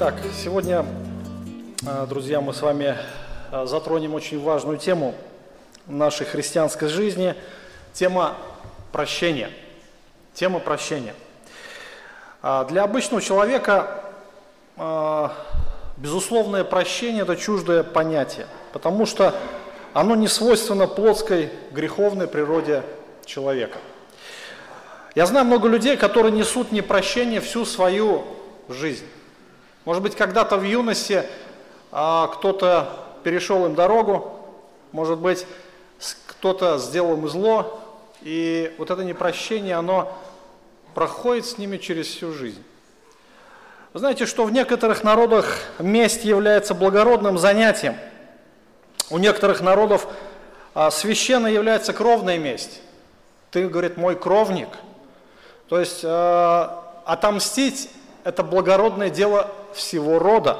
Итак, сегодня, а, друзья, мы с вами а, затронем очень важную тему нашей христианской жизни. Тема прощения. Тема прощения. А, для обычного человека безусловное прощение – это чуждое понятие, потому что оно не свойственно плотской греховной природе человека. Я знаю много людей, которые несут непрощение всю свою жизнь. Может быть, когда-то в юности а, кто-то перешел им дорогу, может быть, кто-то сделал им зло, и вот это непрощение, оно проходит с ними через всю жизнь. Вы знаете, что в некоторых народах месть является благородным занятием. У некоторых народов а, священно является кровная месть. Ты, говорит, мой кровник – то есть э, отомстить – это благородное дело всего рода.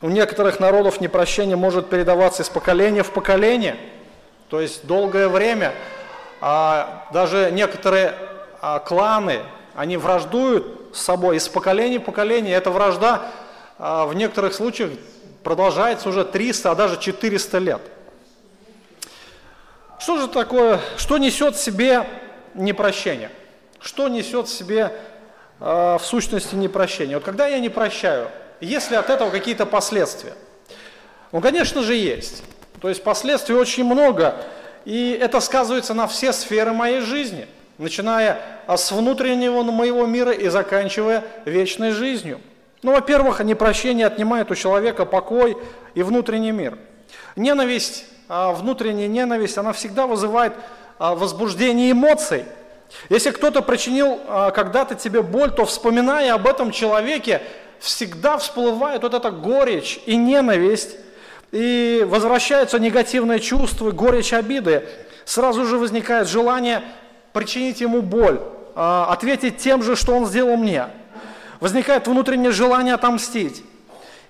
У некоторых народов непрощение может передаваться из поколения в поколение, то есть долгое время. А даже некоторые а, кланы, они враждуют с собой из поколения в поколение. Эта вражда а, в некоторых случаях продолжается уже 300, а даже 400 лет. Что же такое, что несет в себе непрощение? Что несет в себе э, в сущности непрощение? Вот когда я не прощаю, есть ли от этого какие-то последствия? Ну, конечно же, есть. То есть последствий очень много, и это сказывается на все сферы моей жизни, начиная с внутреннего моего мира и заканчивая вечной жизнью. Ну, во-первых, непрощение отнимает у человека покой и внутренний мир. Ненависть а, внутренняя ненависть, она всегда вызывает а, возбуждение эмоций. Если кто-то причинил а, когда-то тебе боль, то вспоминая об этом человеке, всегда всплывает вот эта горечь и ненависть, и возвращаются негативные чувства, горечь обиды. Сразу же возникает желание причинить ему боль, ответить тем же, что он сделал мне. Возникает внутреннее желание отомстить.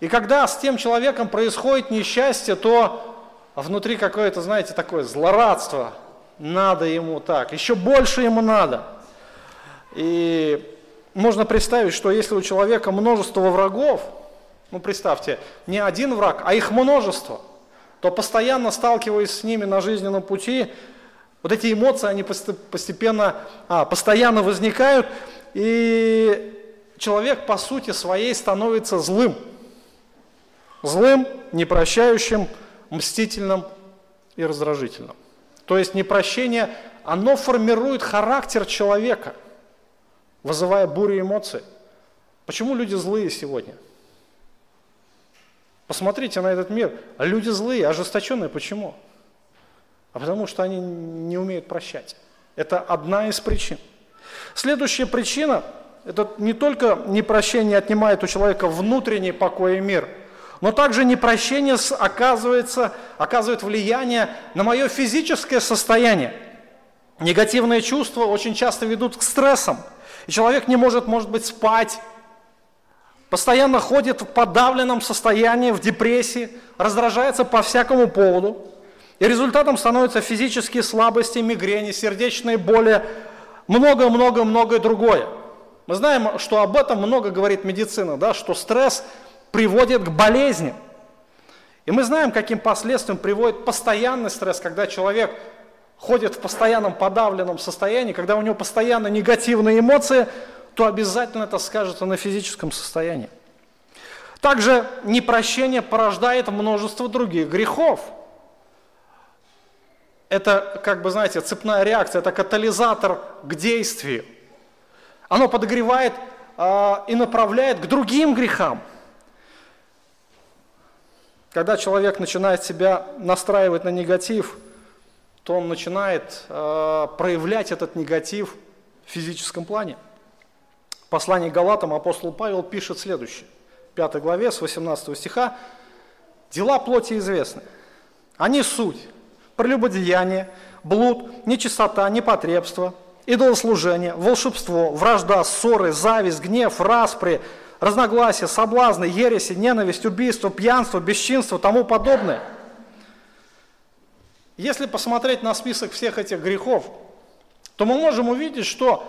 И когда с тем человеком происходит несчастье, то а внутри какое-то, знаете, такое злорадство. Надо ему так, еще больше ему надо. И можно представить, что если у человека множество врагов, ну представьте, не один враг, а их множество, то постоянно сталкиваясь с ними на жизненном пути, вот эти эмоции, они постепенно, а, постоянно возникают, и человек по сути своей становится злым. Злым, непрощающим, мстительным и раздражительным. То есть непрощение, оно формирует характер человека, вызывая бурю эмоций. Почему люди злые сегодня? Посмотрите на этот мир. Люди злые, ожесточенные. Почему? А потому что они не умеют прощать. Это одна из причин. Следующая причина – это не только непрощение отнимает у человека внутренний покой и мир – но также непрощение оказывается, оказывает влияние на мое физическое состояние. Негативные чувства очень часто ведут к стрессам. И человек не может, может быть, спать, постоянно ходит в подавленном состоянии, в депрессии, раздражается по всякому поводу. И результатом становятся физические слабости, мигрени, сердечные боли, много-много-многое другое. Мы знаем, что об этом много говорит медицина, да, что стресс приводит к болезням. И мы знаем, каким последствиям приводит постоянный стресс, когда человек ходит в постоянном подавленном состоянии, когда у него постоянно негативные эмоции, то обязательно это скажется на физическом состоянии. Также непрощение порождает множество других грехов. Это, как бы, знаете, цепная реакция, это катализатор к действию. Оно подогревает э, и направляет к другим грехам – когда человек начинает себя настраивать на негатив, то он начинает э, проявлять этот негатив в физическом плане. В послании Галатам апостол Павел пишет следующее, в 5 главе с 18 стиха, «Дела плоти известны. Они суть, прелюбодеяние, блуд, нечистота, непотребство, идолослужение, волшебство, вражда, ссоры, зависть, гнев, распри, разногласия, соблазны, ереси, ненависть, убийство, пьянство, бесчинство, тому подобное. Если посмотреть на список всех этих грехов, то мы можем увидеть, что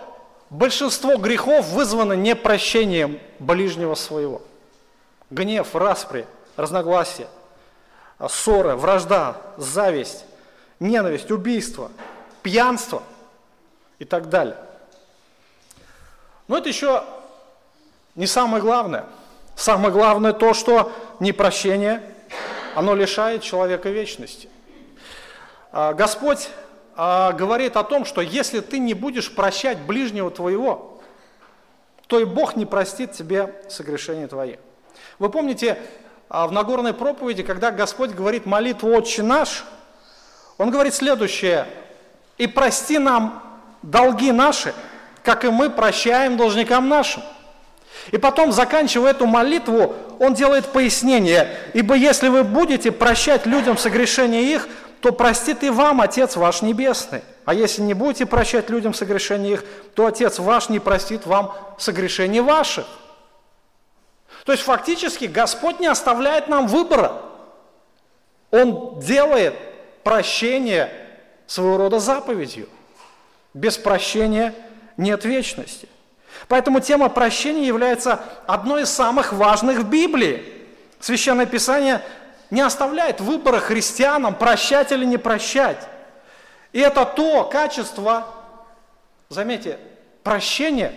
большинство грехов вызвано непрощением ближнего своего. Гнев, распри, разногласия, ссоры, вражда, зависть, ненависть, убийство, пьянство и так далее. Но это еще не самое главное. Самое главное то, что непрощение, оно лишает человека вечности. А, Господь а, говорит о том, что если ты не будешь прощать ближнего твоего, то и Бог не простит тебе согрешения твои. Вы помните а, в Нагорной проповеди, когда Господь говорит молитву «Отче наш», Он говорит следующее, «И прости нам долги наши, как и мы прощаем должникам нашим». И потом, заканчивая эту молитву, он делает пояснение, «Ибо если вы будете прощать людям согрешения их, то простит и вам Отец ваш Небесный. А если не будете прощать людям согрешения их, то Отец ваш не простит вам согрешений ваших». То есть фактически Господь не оставляет нам выбора. Он делает прощение своего рода заповедью. Без прощения нет вечности. Поэтому тема прощения является одной из самых важных в Библии. Священное Писание не оставляет выбора христианам, прощать или не прощать. И это то качество, заметьте, прощение,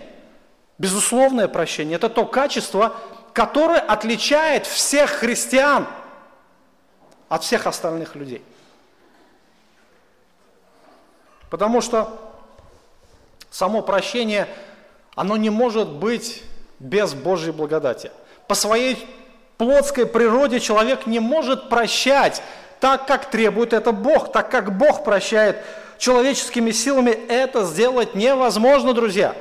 безусловное прощение, это то качество, которое отличает всех христиан от всех остальных людей. Потому что само прощение – оно не может быть без Божьей благодати. По своей плотской природе человек не может прощать так, как требует это Бог, так как Бог прощает человеческими силами, это сделать невозможно, друзья.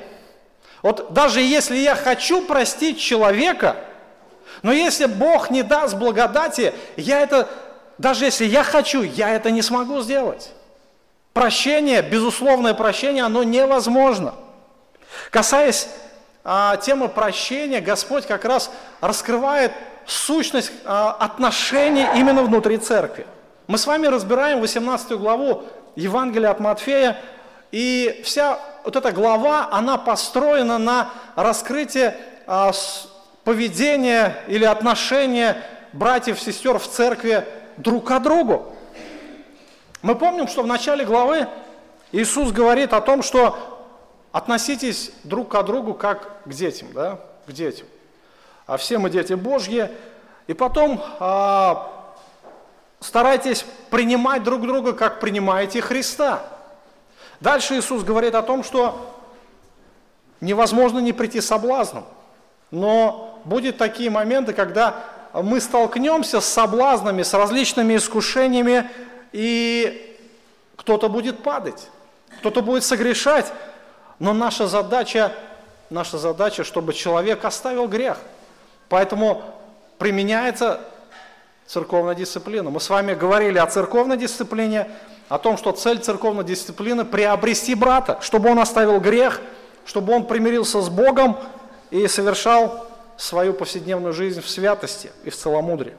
Вот даже если я хочу простить человека, но если Бог не даст благодати, я это, даже если я хочу, я это не смогу сделать. Прощение, безусловное прощение, оно невозможно – Касаясь а, темы прощения, Господь как раз раскрывает сущность а, отношений именно внутри церкви. Мы с вами разбираем 18 главу Евангелия от Матфея, и вся вот эта глава, она построена на раскрытии а, поведения или отношения братьев, сестер в церкви друг к другу. Мы помним, что в начале главы Иисус говорит о том, что Относитесь друг к другу как к детям, да, к детям. А все мы дети Божьи. И потом а, старайтесь принимать друг друга, как принимаете Христа. Дальше Иисус говорит о том, что невозможно не прийти соблазном. Но будут такие моменты, когда мы столкнемся с соблазнами, с различными искушениями, и кто-то будет падать, кто-то будет согрешать, но наша задача, наша задача, чтобы человек оставил грех. Поэтому применяется церковная дисциплина. Мы с вами говорили о церковной дисциплине, о том, что цель церковной дисциплины – приобрести брата, чтобы он оставил грех, чтобы он примирился с Богом и совершал свою повседневную жизнь в святости и в целомудрии.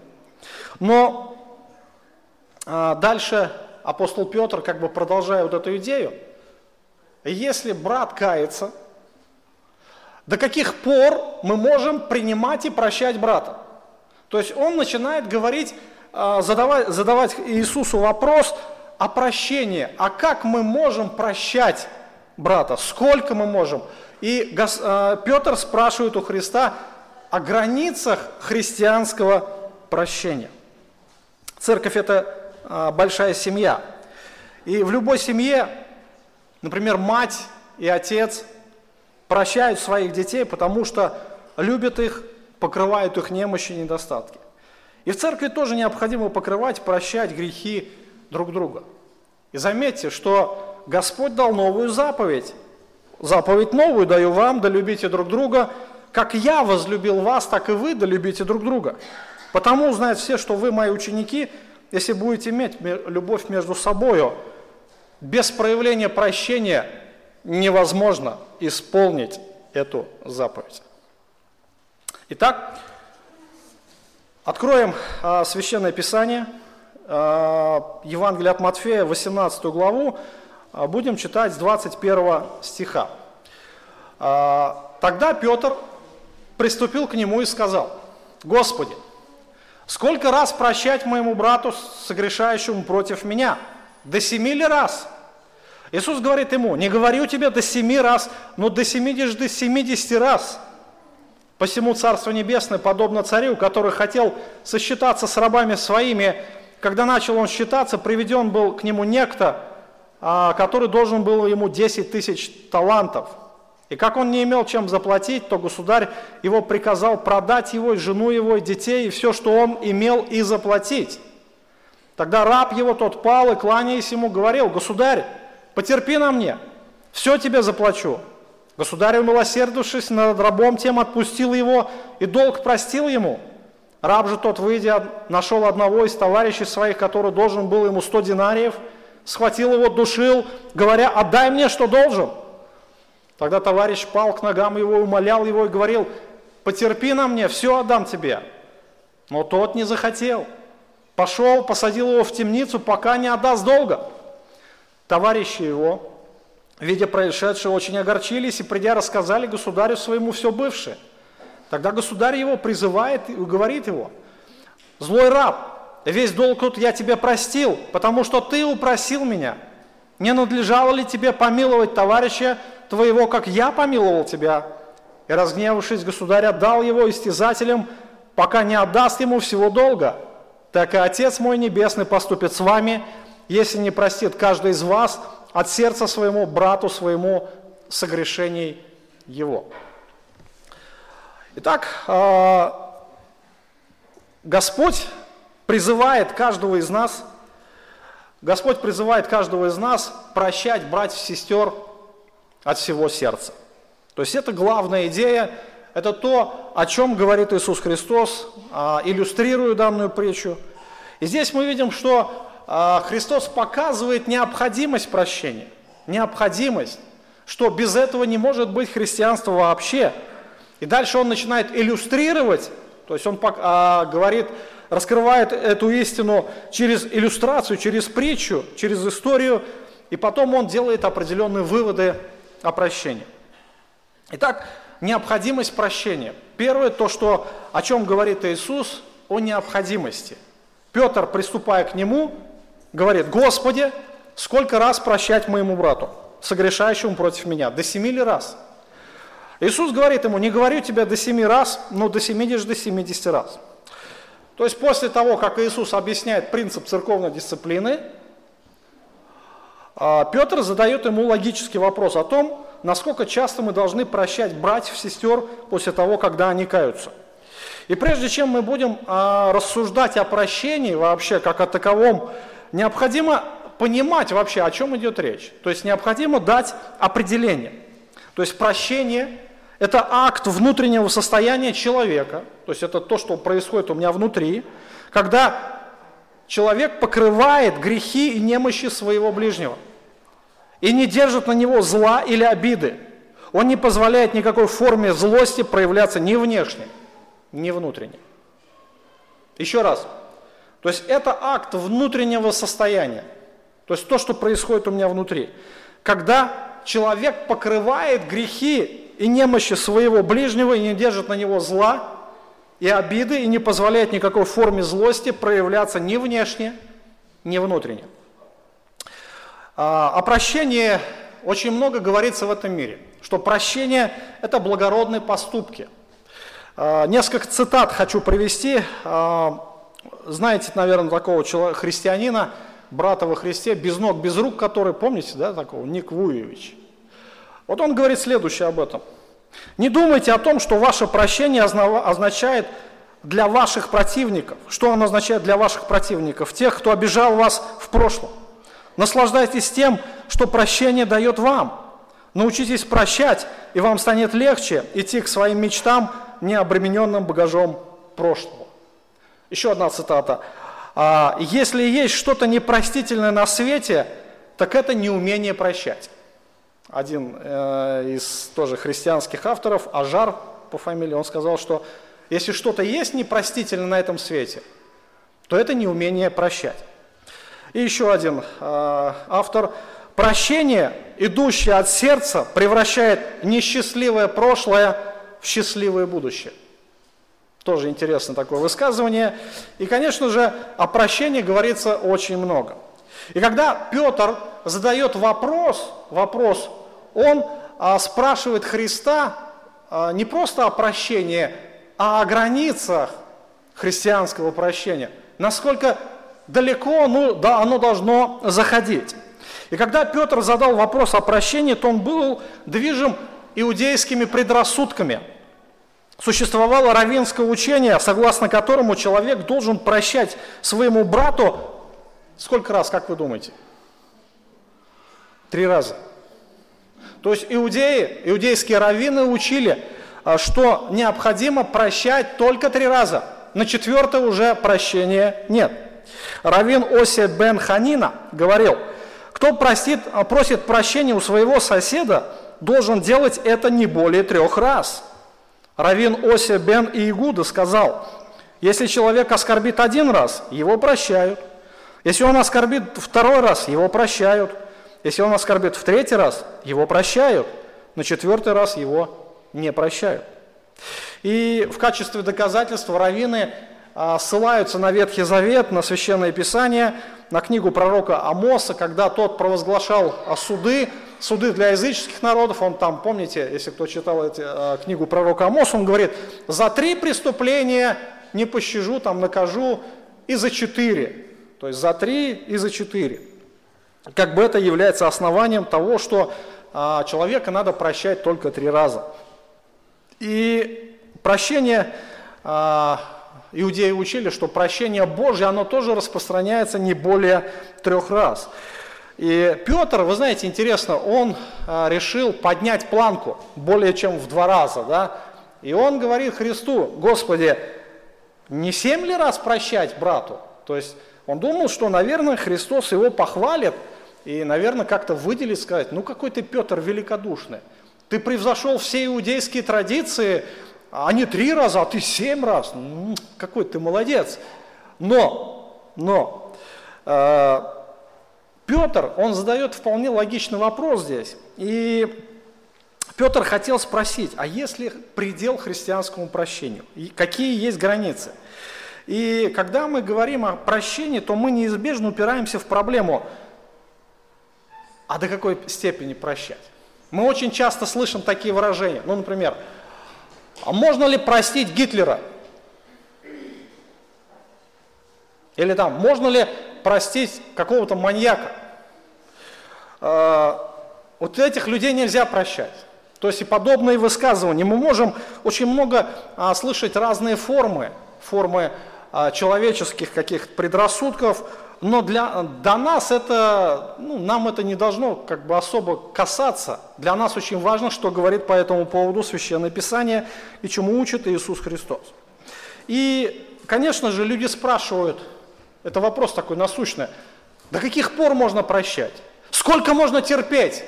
Но а, дальше апостол Петр, как бы продолжая вот эту идею, если брат кается, до каких пор мы можем принимать и прощать брата? То есть он начинает говорить, а, задавать, задавать Иисусу вопрос о прощении. А как мы можем прощать брата? Сколько мы можем? И а, Петр спрашивает у Христа о границах христианского прощения. Церковь – это а, большая семья. И в любой семье Например, мать и отец прощают своих детей, потому что любят их, покрывают их немощи и недостатки. И в церкви тоже необходимо покрывать, прощать грехи друг друга. И заметьте, что Господь дал новую заповедь. Заповедь новую даю вам, да любите друг друга, как я возлюбил вас, так и вы да любите друг друга. Потому узнают все, что вы мои ученики, если будете иметь любовь между собою, без проявления прощения невозможно исполнить эту заповедь. Итак, откроем а, Священное Писание, а, Евангелие от Матфея, 18 главу, а, будем читать с 21 стиха. А, тогда Петр приступил к нему и сказал, «Господи, сколько раз прощать моему брату, согрешающему против меня? До семи ли раз?» Иисус говорит ему, «Не говорю тебе до семи раз, но до семидесяти, до семидесяти раз». Посему Царство Небесное подобно царю, который хотел сосчитаться с рабами своими, когда начал он считаться, приведен был к нему некто, а, который должен был ему 10 тысяч талантов. И как он не имел чем заплатить, то государь его приказал продать его, и жену его, и детей, и все, что он имел, и заплатить. Тогда раб его, тот пал и, кланяясь ему, говорил, «Государь, потерпи на мне, все тебе заплачу». Государь, умилосердившись над рабом тем, отпустил его и долг простил ему. Раб же тот, выйдя, нашел одного из товарищей своих, который должен был ему сто динариев, схватил его, душил, говоря, отдай мне, что должен. Тогда товарищ пал к ногам его, умолял его и говорил, потерпи на мне, все отдам тебе. Но тот не захотел. Пошел, посадил его в темницу, пока не отдаст долга. Товарищи его, видя происшедшее, очень огорчились и, придя, рассказали государю своему все бывшее. Тогда государь его призывает и говорит его, «Злой раб, весь долг тут я тебе простил, потому что ты упросил меня. Не надлежало ли тебе помиловать товарища твоего, как я помиловал тебя?» И, разгневавшись, государь отдал его истязателям, пока не отдаст ему всего долга. Так и Отец мой Небесный поступит с вами, если не простит каждый из вас – от сердца своему брату своему согрешений его. Итак, а, Господь призывает каждого из нас, Господь призывает каждого из нас прощать братьев и сестер от всего сердца. То есть это главная идея, это то, о чем говорит Иисус Христос, а, иллюстрируя данную притчу. И здесь мы видим, что а, Христос показывает необходимость прощения, необходимость, что без этого не может быть христианства вообще. И дальше он начинает иллюстрировать, то есть он а, говорит, раскрывает эту истину через иллюстрацию, через притчу, через историю, и потом он делает определенные выводы о прощении. Итак, необходимость прощения. Первое, то, что, о чем говорит Иисус, о необходимости. Петр, приступая к нему, говорит, Господи, сколько раз прощать моему брату, согрешающему против меня? До семи ли раз? Иисус говорит ему, не говорю тебе до семи раз, но до семидесяти, до семидесяти раз. То есть после того, как Иисус объясняет принцип церковной дисциплины, а, Петр задает ему логический вопрос о том, насколько часто мы должны прощать братьев, сестер после того, когда они каются. И прежде чем мы будем а, рассуждать о прощении вообще как о таковом, необходимо понимать вообще, о чем идет речь. То есть необходимо дать определение. То есть прощение – это акт внутреннего состояния человека, то есть это то, что происходит у меня внутри, когда человек покрывает грехи и немощи своего ближнего и не держит на него зла или обиды. Он не позволяет никакой форме злости проявляться ни внешне, ни внутренне. Еще раз – то есть это акт внутреннего состояния. То есть то, что происходит у меня внутри. Когда человек покрывает грехи и немощи своего ближнего и не держит на него зла и обиды, и не позволяет никакой форме злости проявляться ни внешне, ни внутренне. А, о прощении очень много говорится в этом мире, что прощение – это благородные поступки. А, несколько цитат хочу привести. А, знаете, наверное, такого человека, христианина, брата во Христе, без ног, без рук, который, помните, да, такого, Ник Вуевич. Вот он говорит следующее об этом. Не думайте о том, что ваше прощение означает для ваших противников. Что оно означает для ваших противников? Тех, кто обижал вас в прошлом. Наслаждайтесь тем, что прощение дает вам. Научитесь прощать, и вам станет легче идти к своим мечтам, не обремененным багажом прошлого. Еще одна цитата. «А, «Если есть что-то непростительное на свете, так это неумение прощать». Один э, из тоже христианских авторов, Ажар по фамилии, он сказал, что если что-то есть непростительное на этом свете, то это неумение прощать. И еще один э, автор. Прощение, идущее от сердца, превращает несчастливое прошлое в счастливое будущее. Тоже интересно такое высказывание. И, конечно же, о прощении говорится очень много. И когда Петр задает вопрос, вопрос, он а, спрашивает Христа а, не просто о прощении, а о границах христианского прощения. Насколько далеко ну, да, оно должно заходить. И когда Петр задал вопрос о прощении, то он был движим иудейскими предрассудками. Существовало равинское учение, согласно которому человек должен прощать своему брату сколько раз, как вы думаете? Три раза. То есть иудеи, иудейские раввины учили, а, что необходимо прощать только три раза. На четвертое уже прощения нет. Равин Осия бен Ханина говорил, кто простит, а, просит прощения у своего соседа, должен делать это не более трех раз. Равин Осия бен Иегуда сказал, если человек оскорбит один раз, его прощают. Если он оскорбит второй раз, его прощают. Если он оскорбит в третий раз, его прощают. На четвертый раз его не прощают. И в качестве доказательства раввины ссылаются на Ветхий Завет, на Священное Писание, на книгу пророка Амоса, когда тот провозглашал суды, суды для языческих народов, он там, помните, если кто читал эти, а, книгу пророка Амоса, он говорит, за три преступления не пощажу, там накажу, и за четыре, то есть за три и за четыре. Как бы это является основанием того, что а, человека надо прощать только три раза. И прощение, а, иудеи учили, что прощение Божье, оно тоже распространяется не более трех раз. И Петр, вы знаете, интересно, он а, решил поднять планку более чем в два раза, да? И он говорит Христу, Господи, не семь ли раз прощать брату? То есть он думал, что, наверное, Христос его похвалит и, наверное, как-то выделит, сказать, ну какой ты, Петр, великодушный. Ты превзошел все иудейские традиции, они три раза, а ты семь раз. Ну, какой ты молодец. Но, но, э, Петр, он задает вполне логичный вопрос здесь. И Петр хотел спросить, а есть ли предел христианскому прощению? И какие есть границы? И когда мы говорим о прощении, то мы неизбежно упираемся в проблему, а до какой степени прощать? Мы очень часто слышим такие выражения. Ну, например, а можно ли простить Гитлера? Или там, можно ли простить какого-то маньяка? А, вот этих людей нельзя прощать. То есть и подобные высказывания. Мы можем очень много а, слышать разные формы, формы а, человеческих каких-то предрассудков, но для, до нас это, ну, нам это не должно как бы особо касаться. Для нас очень важно, что говорит по этому поводу Священное Писание и чему учит Иисус Христос. И, конечно же, люди спрашивают, это вопрос такой насущный, до каких пор можно прощать? Сколько можно терпеть?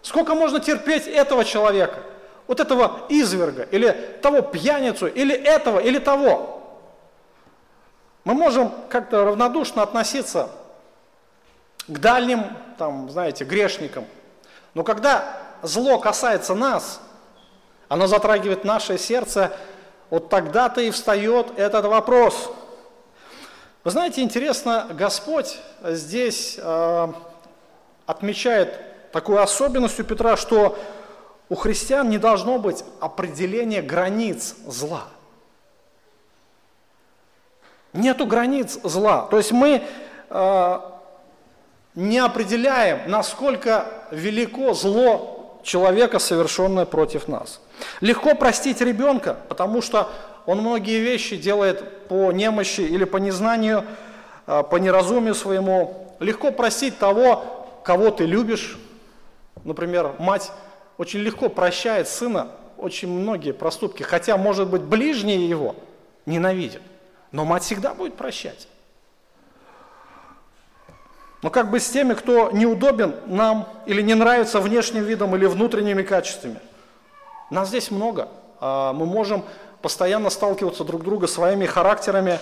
Сколько можно терпеть этого человека? Вот этого изверга, или того пьяницу, или этого, или того. Мы можем как-то равнодушно относиться к дальним, там, знаете, грешникам. Но когда зло касается нас, оно затрагивает наше сердце, вот тогда-то и встает этот вопрос. Вы знаете, интересно, Господь здесь э, отмечает такую особенность у Петра, что у христиан не должно быть определения границ зла – Нету границ зла. То есть мы э, не определяем, насколько велико зло человека, совершенное против нас. Легко простить ребенка, потому что он многие вещи делает по немощи или по незнанию, э, по неразумию своему. Легко простить того, кого ты любишь. Например, мать очень легко прощает сына очень многие проступки, хотя, может быть, ближние его ненавидят. Но мать всегда будет прощать. Но как бы с теми, кто неудобен нам или не нравится внешним видом или внутренними качествами. Нас здесь много. А, мы можем постоянно сталкиваться друг друга своими характерами.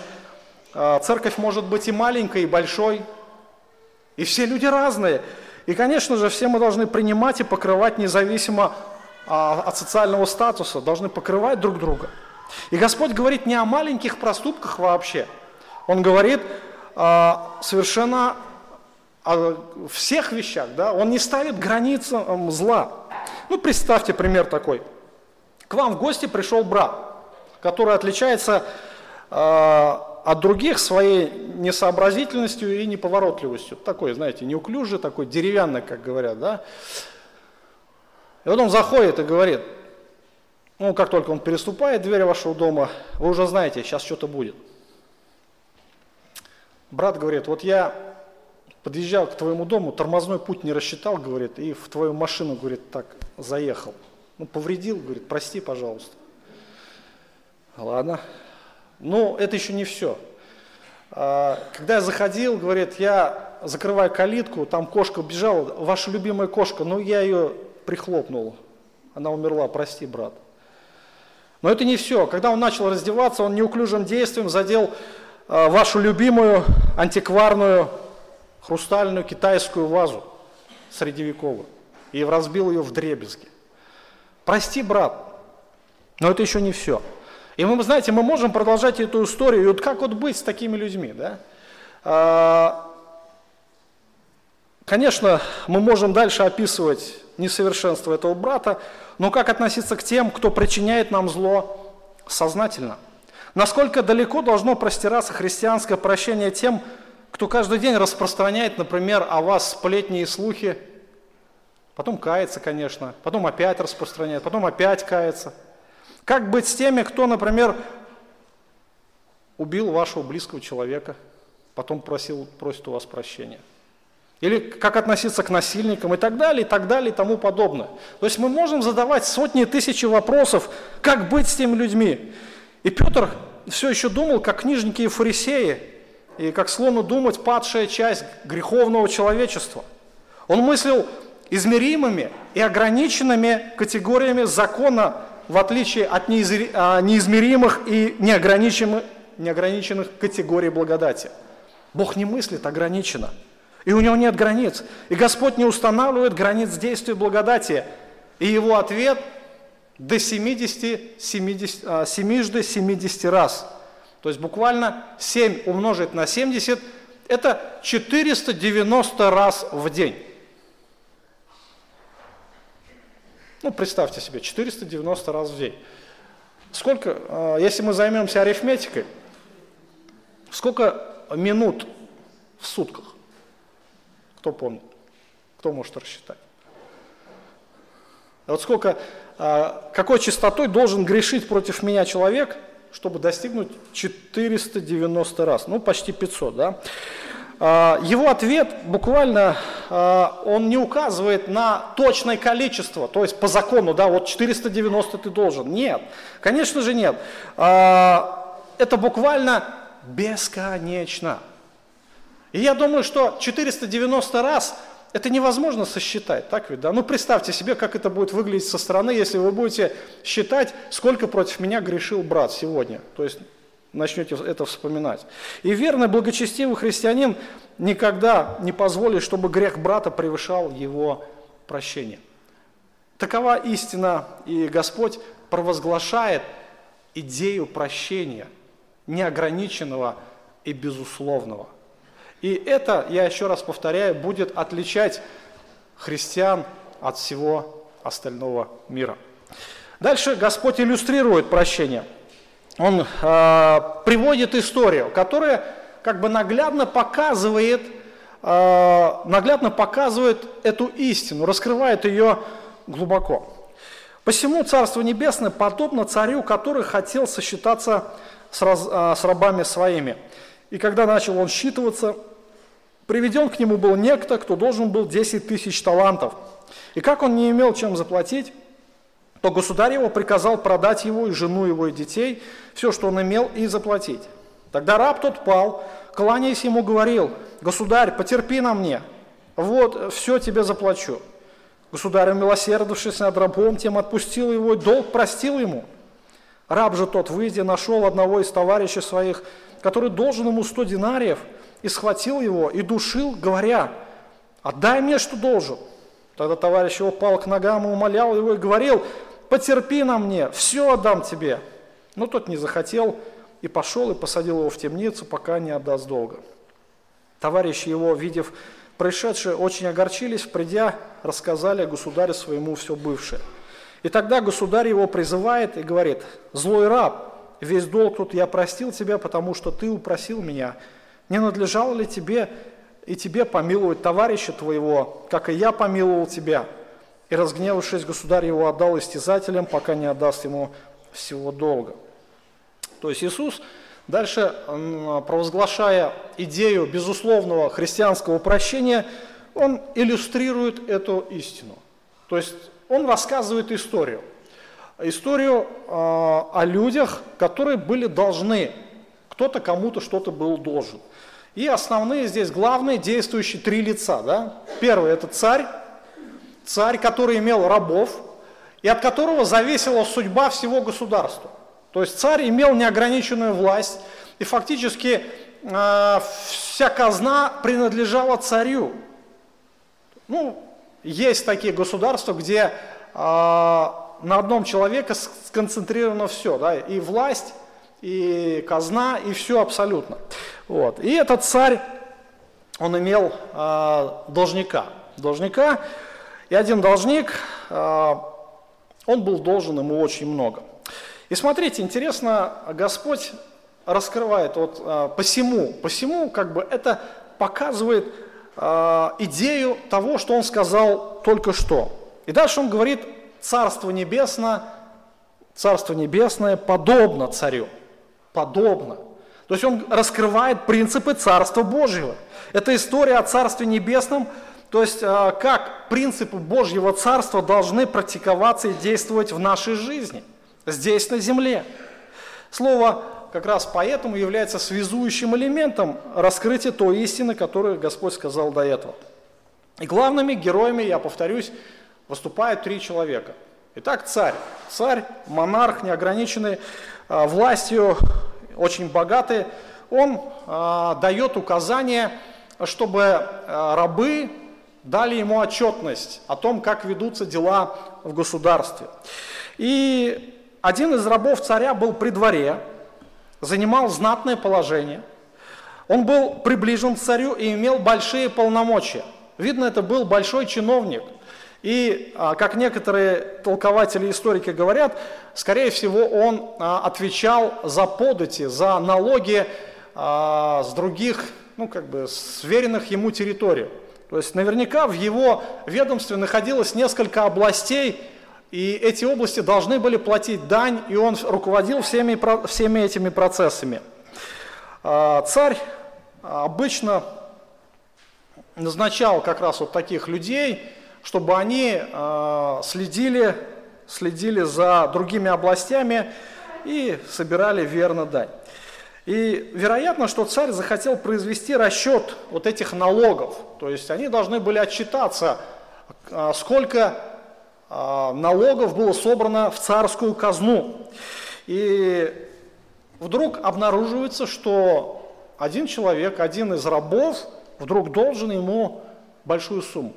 А, церковь может быть и маленькой, и большой. И все люди разные. И, конечно же, все мы должны принимать и покрывать независимо а, от социального статуса, должны покрывать друг друга. И Господь говорит не о маленьких проступках вообще. Он говорит а, совершенно о всех вещах. Да? Он не ставит границы зла. Ну, представьте пример такой. К вам в гости пришел брат, который отличается э, от других своей несообразительностью и неповоротливостью. Такой, знаете, неуклюжий, такой деревянный, как говорят, да. И вот он заходит и говорит, ну, как только он переступает дверь вашего дома, вы уже знаете, сейчас что-то будет. Брат говорит, вот я подъезжал к твоему дому, тормозной путь не рассчитал, говорит, и в твою машину, говорит, так заехал. Ну, повредил, говорит, прости, пожалуйста. Ладно, но это еще не все. А, когда я заходил, говорит, я закрываю калитку, там кошка бежала, ваша любимая кошка, ну я ее прихлопнул. Она умерла, прости, брат. Но это не все. Когда он начал раздеваться, он неуклюжим действием задел а, вашу любимую антикварную хрустальную китайскую вазу средневековую и разбил ее в дребезги. Прости, брат, но это еще не все. И мы, знаете, мы можем продолжать эту историю. И вот как вот быть с такими людьми, да? Конечно, мы можем дальше описывать несовершенство этого брата, но как относиться к тем, кто причиняет нам зло сознательно? Насколько далеко должно простираться христианское прощение тем, кто каждый день распространяет, например, о вас сплетни и слухи, потом кается, конечно, потом опять распространяет, потом опять кается – как быть с теми, кто, например, убил вашего близкого человека, потом просил, просит у вас прощения? Или как относиться к насильникам и так далее, и так далее, и тому подобное. То есть мы можем задавать сотни тысяч вопросов, как быть с теми людьми. И Петр все еще думал, как книжники и фарисеи, и как слону думать падшая часть греховного человечества. Он мыслил измеримыми и ограниченными категориями закона в отличие от а, неизмеримых и неограниченных, неограниченных категорий благодати. Бог не мыслит ограниченно, и у него нет границ. И Господь не устанавливает границ действия благодати. И его ответ до 70, 70, 70, 70 раз. То есть буквально 7 умножить на 70 – это 490 раз в день. Ну, представьте себе, 490 раз в день. Сколько, а, если мы займемся арифметикой, сколько минут в сутках? Кто помнит? Кто может рассчитать? Вот сколько, а, какой частотой должен грешить против меня человек, чтобы достигнуть 490 раз? Ну, почти 500, да? А, его ответ буквально, а, он не указывает на точное количество, то есть по закону, да, вот 490 ты должен. Нет, конечно же нет. Это буквально бесконечно. И я думаю, что 490 раз это невозможно сосчитать, так ведь, да? Ну, представьте себе, как это будет выглядеть со стороны, если вы будете считать, сколько против меня грешил брат сегодня. То есть начнете это вспоминать. И верный, благочестивый христианин никогда не позволит, чтобы грех брата превышал его прощение. Такова истина, и Господь провозглашает идею прощения, неограниченного и безусловного. И это, я еще раз повторяю, будет отличать христиан от всего остального мира. Дальше Господь иллюстрирует прощение – он э, приводит историю, которая как бы наглядно показывает, э, наглядно показывает эту истину, раскрывает ее глубоко. Посему Царство Небесное подобно царю, который хотел сосчитаться с, раз, э, с рабами своими. И когда начал он считываться, приведен к нему был некто, кто должен был 10 тысяч талантов. И как он не имел чем заплатить, то государь его приказал продать его и жену его и детей, все, что он имел, и заплатить. Тогда раб тот пал, кланяясь ему, говорил, «Государь, потерпи на мне, вот, все тебе заплачу». Государь, умилосердившись над рабом, тем отпустил его, и долг простил ему. Раб же тот, выйдя, нашел одного из товарищей своих, который должен ему сто динариев, и схватил его, и душил, говоря, отдай мне, что должен. Тогда товарищ его пал к ногам и умолял его и говорил, потерпи на мне, все отдам тебе. Но тот не захотел и пошел и посадил его в темницу, пока не отдаст долга. Товарищи его, видев происшедшее, очень огорчились, придя, рассказали государю своему все бывшее. И тогда государь его призывает и говорит, «Злой раб, весь долг тут я простил тебя, потому что ты упросил меня. Не надлежало ли тебе и тебе помиловать товарища твоего, как и я помиловал тебя?» И разгневавшись, государь его отдал истязателям, пока не отдаст ему всего долга. То есть Иисус дальше, провозглашая идею безусловного христианского прощения, он иллюстрирует эту истину. То есть он рассказывает историю. Историю э, о людях, которые были должны. Кто-то кому-то что-то был должен. И основные здесь главные действующие три лица. Да? Первый – это царь, царь, который имел рабов, и от которого зависела судьба всего государства. То есть царь имел неограниченную власть, и фактически э, вся казна принадлежала царю. Ну, есть такие государства, где э, на одном человеке сконцентрировано все, да, и власть, и казна, и все абсолютно. Вот. И этот царь, он имел э, должника. Должника, и один должник, э, он был должен ему очень много. И смотрите, интересно, Господь раскрывает вот а, посему, посему как бы это показывает а, идею того, что Он сказал только что. И дальше Он говорит, Царство Небесное, Царство Небесное подобно царю, подобно. То есть Он раскрывает принципы Царства Божьего. Это история о Царстве Небесном, то есть а, как принципы Божьего Царства должны практиковаться и действовать в нашей жизни – здесь на земле. Слово как раз поэтому является связующим элементом раскрытия той истины, которую Господь сказал до этого. И главными героями, я повторюсь, выступают три человека. Итак, царь. Царь, монарх, неограниченный э, властью, очень богатый. Он э, дает указания, чтобы э, рабы дали ему отчетность о том, как ведутся дела в государстве. И один из рабов царя был при дворе, занимал знатное положение. Он был приближен к царю и имел большие полномочия. Видно, это был большой чиновник. И, а, как некоторые толкователи и историки говорят, скорее всего, он а, отвечал за подати, за налоги а, с других, ну, как бы, сверенных ему территорий. То есть наверняка в его ведомстве находилось несколько областей, и эти области должны были платить дань, и он руководил всеми, всеми этими процессами. Царь обычно назначал как раз вот таких людей, чтобы они а, следили, следили за другими областями и собирали верно дань. И вероятно, что царь захотел произвести расчет вот этих налогов. То есть они должны были отчитаться, а, сколько а, налогов было собрано в царскую казну. И вдруг обнаруживается, что один человек, один из рабов, вдруг должен ему большую сумму.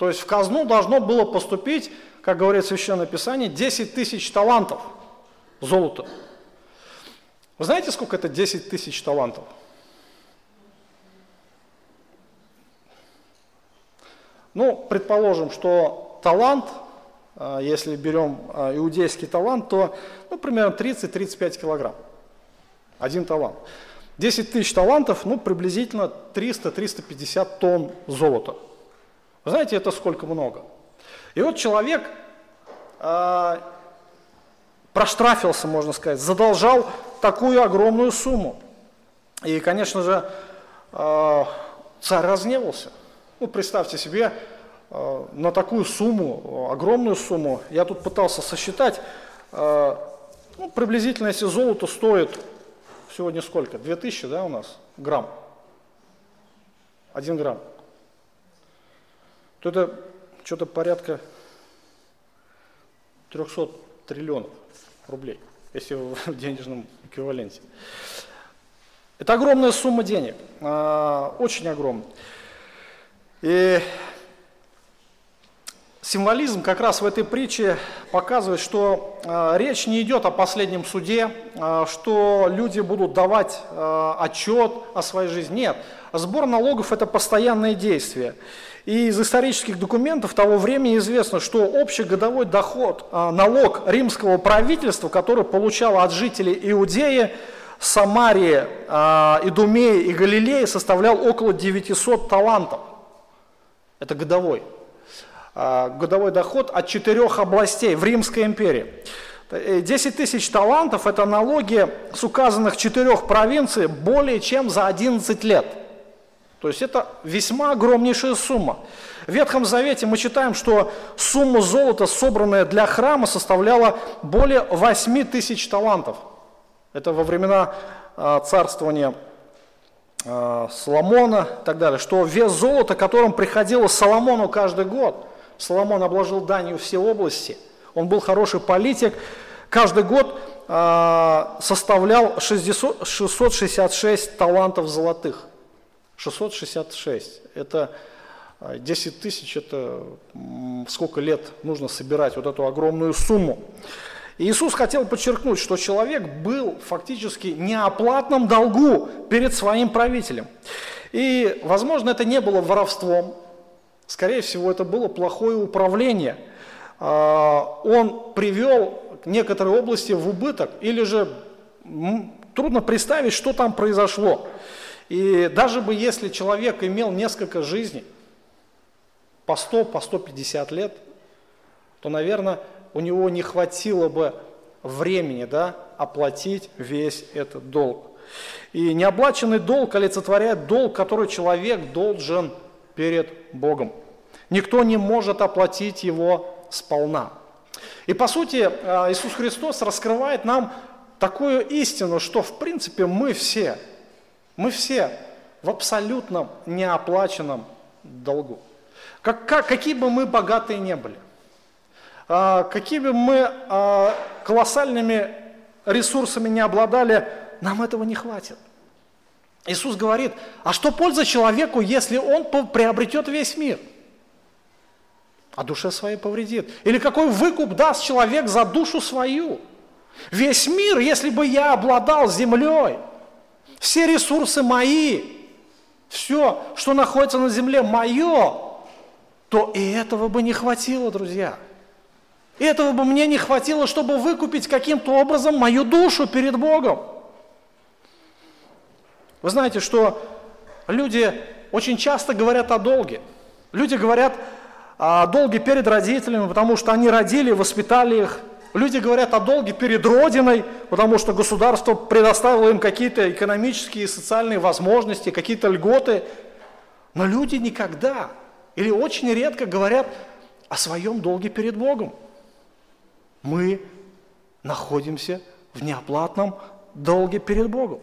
То есть в казну должно было поступить, как говорит Священное Писание, 10 тысяч талантов золота. Вы знаете, сколько это 10 тысяч талантов? Ну, предположим, что талант а, если берем а, иудейский талант, то ну, примерно 30-35 килограмм. Один талант. 10 тысяч талантов, ну, приблизительно 300-350 тонн золота. Вы знаете, это сколько много? И вот человек э, проштрафился, можно сказать, задолжал такую огромную сумму. И, конечно же, э, царь разневался. Ну, представьте себе, Э, на такую сумму, огромную сумму, я тут пытался сосчитать, э, ну, приблизительно, если золото стоит сегодня сколько? 2000, да, у нас? Грамм. Один грамм. То это что-то порядка 300 триллионов рублей, если в денежном эквиваленте. Это огромная сумма денег, э, очень огромная. И символизм как раз в этой притче показывает, что э, речь не идет о последнем суде, э, что люди будут давать э, отчет о своей жизни. Нет, сбор налогов – это постоянное действие. И из исторических документов того времени известно, что общий годовой доход, налог римского правительства, который получало от жителей Иудеи, Самарии, Идумеи и Галилеи, составлял около 900 талантов. Это годовой. А, годовой доход от четырех областей в Римской империи. 10 э, тысяч талантов – это налоги с указанных четырех провинций более чем за 11 лет. То есть это весьма огромнейшая сумма. В Ветхом Завете мы читаем, что сумма золота, собранная для храма, составляла более 8 тысяч талантов. Это во времена а, царствования а, Соломона и так далее, что вес золота, которым приходило Соломону каждый год – Соломон обложил данью все области, он был хороший политик, каждый год э, составлял 60, 666 талантов золотых. 666. Это 10 а, тысяч, это сколько лет нужно собирать вот эту огромную сумму. И Иисус хотел подчеркнуть, что человек был фактически неоплатном долгу перед своим правителем. И, возможно, это не было воровством, Скорее всего, это было плохое управление. А, он привел некоторые области в убыток, или же трудно представить, что там произошло. И даже бы если человек имел несколько жизней, по 100, по 150 лет, то, наверное, у него не хватило бы времени да, оплатить весь этот долг. И неоплаченный долг олицетворяет долг, который человек должен перед Богом. Никто не может оплатить его сполна. И по сути э, Иисус Христос раскрывает нам такую истину, что в принципе мы все, мы все в абсолютном неоплаченном долгу. Как, как, какие бы мы богатые не были, а, какие бы мы а, колоссальными ресурсами не обладали, нам этого не хватит. Иисус говорит, а что польза человеку, если он приобретет весь мир? А душе своей повредит. Или какой выкуп даст человек за душу свою? Весь мир, если бы я обладал землей, все ресурсы мои, все, что находится на земле, мое, то и этого бы не хватило, друзья. Этого бы мне не хватило, чтобы выкупить каким-то образом мою душу перед Богом. Вы знаете, что люди очень часто говорят о долге. Люди говорят о долге перед родителями, потому что они родили, воспитали их. Люди говорят о долге перед Родиной, потому что государство предоставило им какие-то экономические и социальные возможности, какие-то льготы. Но люди никогда или очень редко говорят о своем долге перед Богом. Мы находимся в неоплатном долге перед Богом.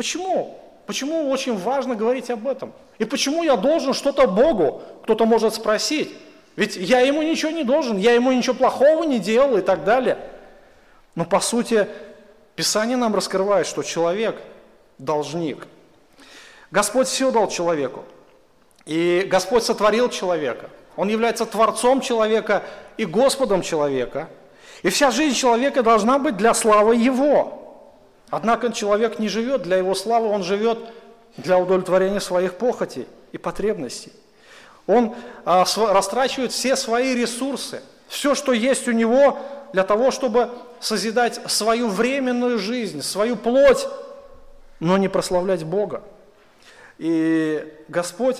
Почему? Почему очень важно говорить об этом? И почему я должен что-то Богу? Кто-то может спросить. Ведь я ему ничего не должен, я ему ничего плохого не делал и так далее. Но по сути, Писание нам раскрывает, что человек – должник. Господь все дал человеку. И Господь сотворил человека. Он является Творцом человека и Господом человека. И вся жизнь человека должна быть для славы Его. Однако человек не живет для его славы, он живет для удовлетворения своих похотей и потребностей. Он а, растрачивает все свои ресурсы, все, что есть у него, для того, чтобы созидать свою временную жизнь, свою плоть, но не прославлять Бога. И Господь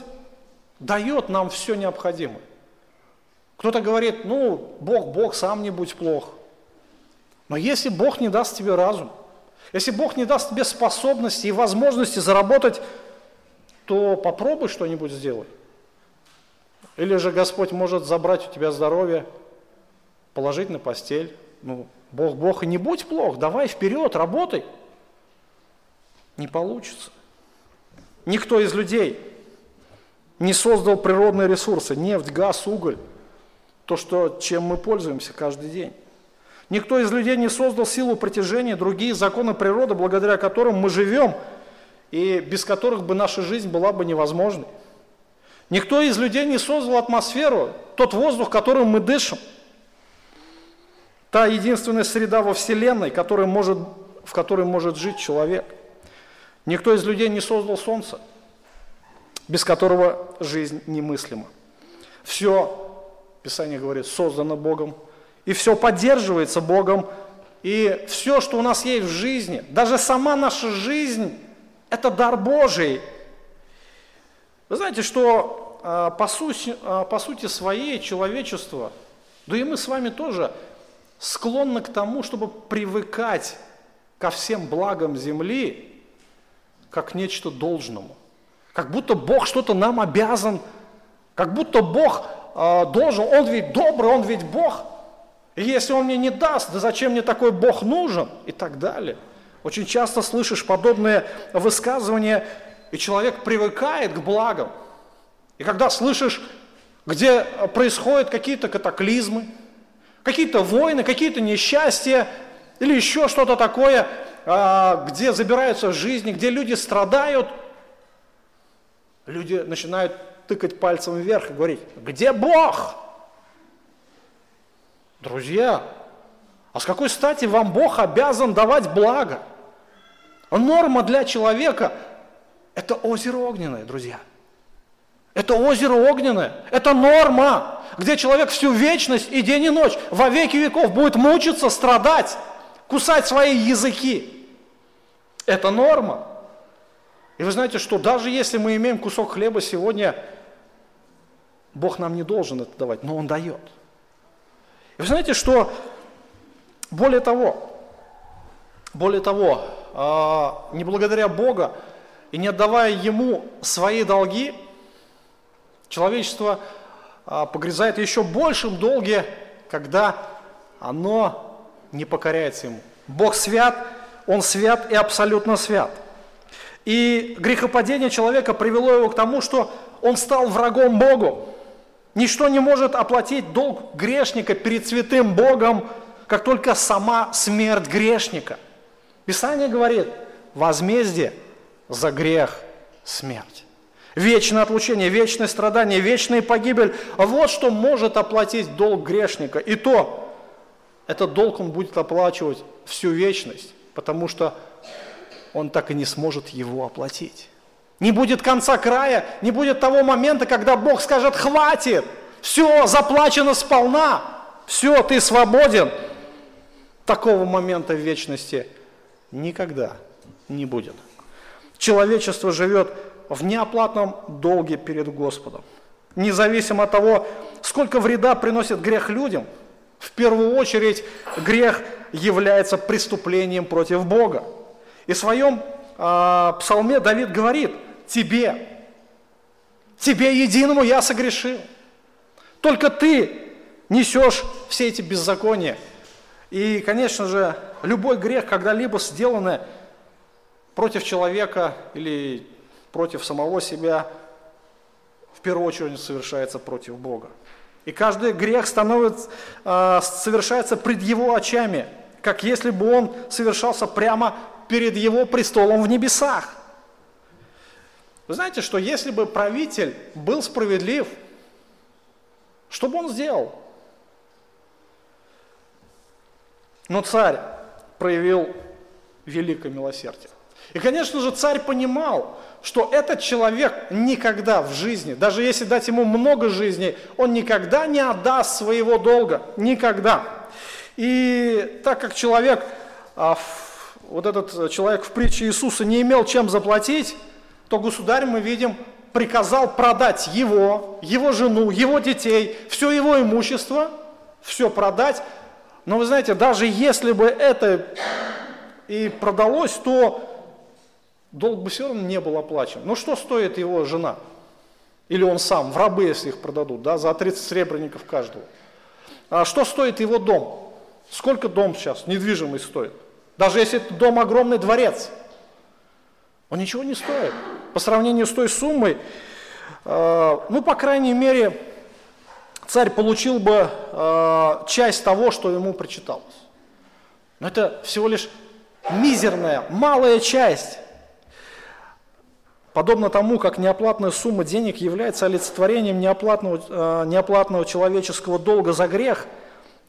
дает нам все необходимое. Кто-то говорит, ну, Бог, Бог, сам не будь плох. Но если Бог не даст тебе разум, если Бог не даст тебе способности и возможности заработать, то попробуй что-нибудь сделать. Или же Господь может забрать у тебя здоровье, положить на постель. Ну, Бог, Бог, и не будь плох, давай вперед, работай. Не получится. Никто из людей не создал природные ресурсы, нефть, газ, уголь, то, что, чем мы пользуемся каждый день. Никто из людей не создал силу притяжения, другие законы природы, благодаря которым мы живем, и без которых бы наша жизнь была бы невозможной. Никто из людей не создал атмосферу, тот воздух, которым мы дышим. Та единственная среда во Вселенной, которая может, в которой может жить человек. Никто из людей не создал солнце, без которого жизнь немыслима. Все, Писание говорит, создано Богом, и все поддерживается Богом, и все, что у нас есть в жизни, даже сама наша жизнь, это дар Божий. Вы знаете, что а, по сути, а, по сути своей человечество, да и мы с вами тоже склонны к тому, чтобы привыкать ко всем благам земли, как к нечто должному. Как будто Бог что-то нам обязан, как будто Бог э, должен, Он ведь добрый, Он ведь Бог. И если Он мне не даст, да зачем мне такой Бог нужен? И так далее. Очень часто слышишь подобные высказывания, и человек привыкает к благам. И когда слышишь, где происходят какие-то катаклизмы, какие-то войны, какие-то несчастья или еще что-то такое, а, где забираются жизни, где люди страдают, люди начинают тыкать пальцем вверх и говорить, где Бог? Друзья, а с какой стати вам Бог обязан давать благо? Норма для человека – это озеро огненное, друзья. Это озеро огненное, это норма, где человек всю вечность и день и ночь, во веки веков будет мучиться, страдать, кусать свои языки. Это норма. И вы знаете, что даже если мы имеем кусок хлеба сегодня, Бог нам не должен это давать, но Он дает – и вы знаете, что более того, более того, а, не благодаря Бога и не отдавая Ему свои долги, человечество а, погрязает еще большем долге, когда оно не покоряется Ему. Бог свят, Он свят и абсолютно свят. И грехопадение человека привело его к тому, что он стал врагом Богу. Ничто не может оплатить долг грешника перед святым Богом, как только сама смерть грешника. Писание говорит, возмездие за грех – смерть. Вечное отлучение, вечное страдание, вечная погибель – вот что может оплатить долг грешника. И то, этот долг он будет оплачивать всю вечность, потому что он так и не сможет его оплатить. Не будет конца края, не будет того момента, когда Бог скажет «хватит, все, заплачено сполна, все, ты свободен». Такого момента в вечности никогда не будет. Человечество живет в неоплатном долге перед Господом. Независимо от того, сколько вреда приносит грех людям, в первую очередь грех является преступлением против Бога. И в своем э, псалме Давид говорит – тебе. Тебе единому я согрешил. Только ты несешь все эти беззакония. И, конечно же, любой грех, когда-либо сделанный против человека или против самого себя, в первую очередь совершается против Бога. И каждый грех становится, э, совершается пред Его очами, как если бы он совершался прямо перед Его престолом в небесах. Вы знаете, что если бы правитель был справедлив, что бы он сделал? Но царь проявил великое милосердие. И, конечно же, царь понимал, что этот человек никогда в жизни, даже если дать ему много жизней, он никогда не отдаст своего долга. Никогда. И так как человек, а, вот этот человек в притче Иисуса не имел чем заплатить, то государь, мы видим, приказал продать его, его жену, его детей, все его имущество, все продать. Но вы знаете, даже если бы это и продалось, то долг бы все равно не был оплачен. Ну что стоит его жена? Или он сам, в рабы, если их продадут, да, за 30 сребреников каждого. А что стоит его дом? Сколько дом сейчас, недвижимость стоит? Даже если это дом огромный дворец, он ничего не стоит по сравнению с той суммой, э, ну, по крайней мере, царь получил бы э, часть того, что ему прочиталось. Но это всего лишь мизерная, малая часть. Подобно тому, как неоплатная сумма денег является олицетворением неоплатного, э, неоплатного человеческого долга за грех,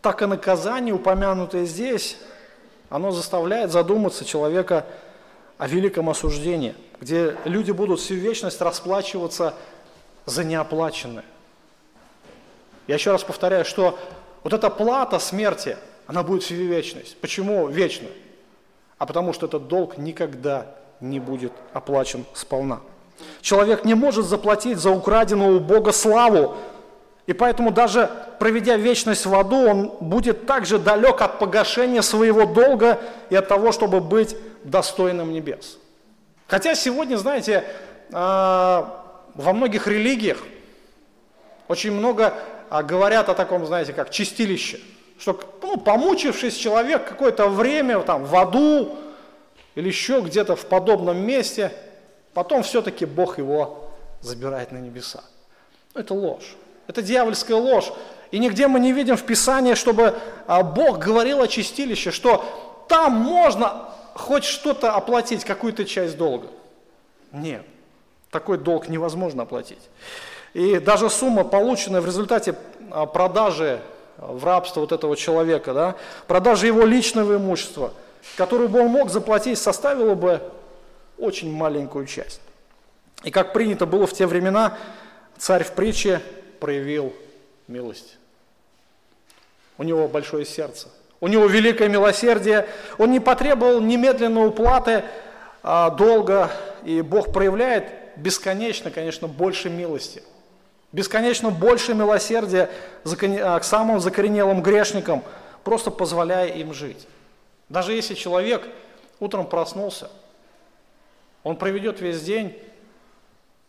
так и наказание, упомянутое здесь, оно заставляет задуматься человека о великом осуждении, где люди будут всю вечность расплачиваться за неоплаченное. Я еще раз повторяю, что вот эта плата смерти, она будет всю вечность. Почему вечно? А потому что этот долг никогда не будет оплачен сполна. Человек не может заплатить за украденную у Бога славу, и поэтому даже проведя вечность в аду, он будет также далек от погашения своего долга и от того, чтобы быть достойным небес. Хотя сегодня, знаете, а, во многих религиях очень много а, говорят о таком, знаете, как чистилище. Что, ну, помучившись человек какое-то время там, в аду, или еще где-то в подобном месте, потом все-таки Бог его забирает на небеса. Это ложь. Это дьявольская ложь. И нигде мы не видим в Писании, чтобы а, Бог говорил о чистилище, что там можно хоть что-то оплатить, какую-то часть долга. Нет, такой долг невозможно оплатить. И даже сумма, полученная в результате а, продажи в рабство вот этого человека, да, продажи его личного имущества – которую бы он мог заплатить, составила бы очень маленькую часть. И как принято было в те времена, царь в притче проявил милость. У него большое сердце, у него великое милосердие, он не потребовал немедленной уплаты а, долга, и Бог проявляет бесконечно, конечно, больше милости, бесконечно больше милосердия а, к самым закоренелым грешникам, просто позволяя им жить. Даже если человек утром проснулся, он проведет весь день,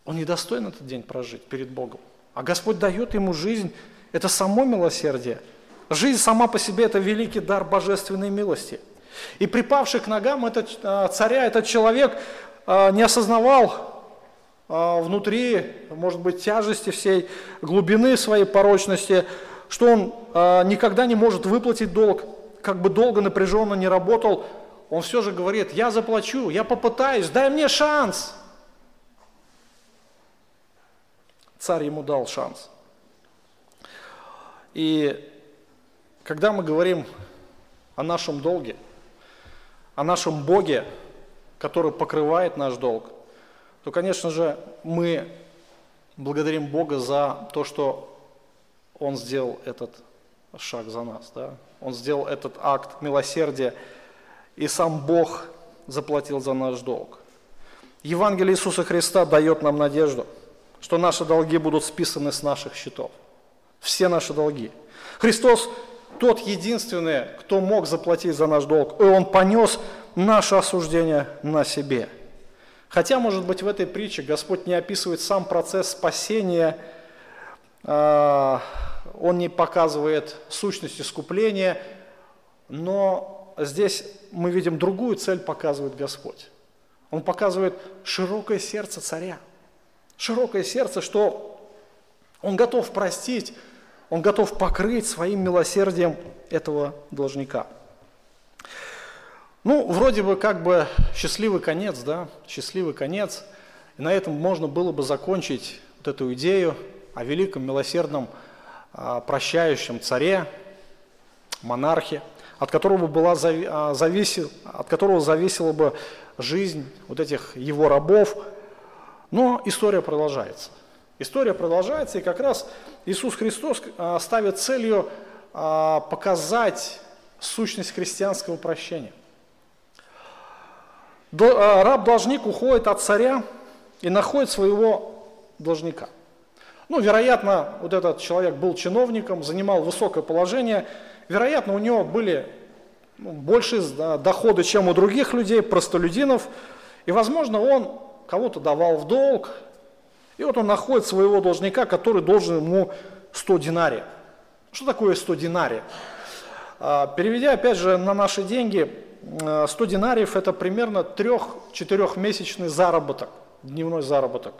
он не достоин этот день прожить перед Богом. А Господь дает ему жизнь, это само милосердие. Жизнь сама по себе – это великий дар божественной милости. И припавший к ногам этот, а, царя, этот человек а, не осознавал а, внутри, может быть, тяжести всей, глубины своей порочности, что он никогда не может выплатить долг, как бы долго напряженно не работал, он все же говорит, я заплачу, я попытаюсь, дай мне шанс. Царь ему дал шанс. И когда мы говорим о нашем долге, о нашем Боге, который покрывает наш долг, то, конечно же, мы благодарим Бога за то, что Он сделал этот шаг за нас. Да? Он сделал этот акт милосердия, и сам Бог заплатил за наш долг. Евангелие Иисуса Христа дает нам надежду, что наши долги будут списаны с наших счетов. Все наши долги. Христос тот единственный, кто мог заплатить за наш долг, и Он понес наше осуждение на себе. Хотя, может быть, в этой притче Господь не описывает сам процесс спасения, а, он не показывает сущность искупления, но здесь мы видим другую цель показывает Господь. Он показывает широкое сердце царя. Широкое сердце, что он готов простить, он готов покрыть своим милосердием этого должника. Ну, вроде бы как бы счастливый конец, да, счастливый конец. И на этом можно было бы закончить вот эту идею о великом милосердном прощающем царе, монархе, от которого, была а, зависел, от которого зависела бы жизнь вот этих его рабов. Но история продолжается. История продолжается, и как раз Иисус Христос а, ставит целью а, показать сущность христианского прощения. Раб-должник уходит от царя и находит своего должника – ну, вероятно, вот этот человек был чиновником, занимал высокое положение, вероятно, у него были ну, больше доходы, чем у других людей, простолюдинов, и, возможно, он кого-то давал в долг, и вот он находит своего должника, который должен ему 100 динариев. Что такое 100 динариев? А, переведя, опять же, на наши деньги, 100 динариев – это примерно 3-4 месячный заработок, дневной заработок,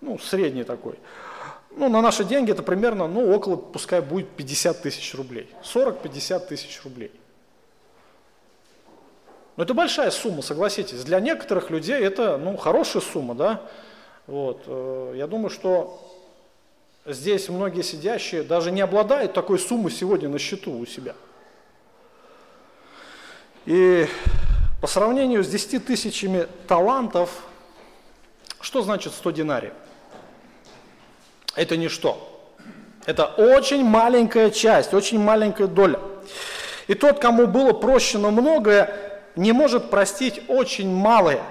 ну, средний такой. Ну, на наши деньги это примерно, ну, около, пускай будет 50 тысяч рублей. 40-50 тысяч рублей. Но это большая сумма, согласитесь. Для некоторых людей это, ну, хорошая сумма, да. Вот. Э, я думаю, что здесь многие сидящие даже не обладают такой суммой сегодня на счету у себя. И по сравнению с 10 тысячами талантов, что значит 100 динариев? Это ничто. Это очень маленькая часть, очень маленькая доля. И тот, кому было прощено многое, не может простить очень малое.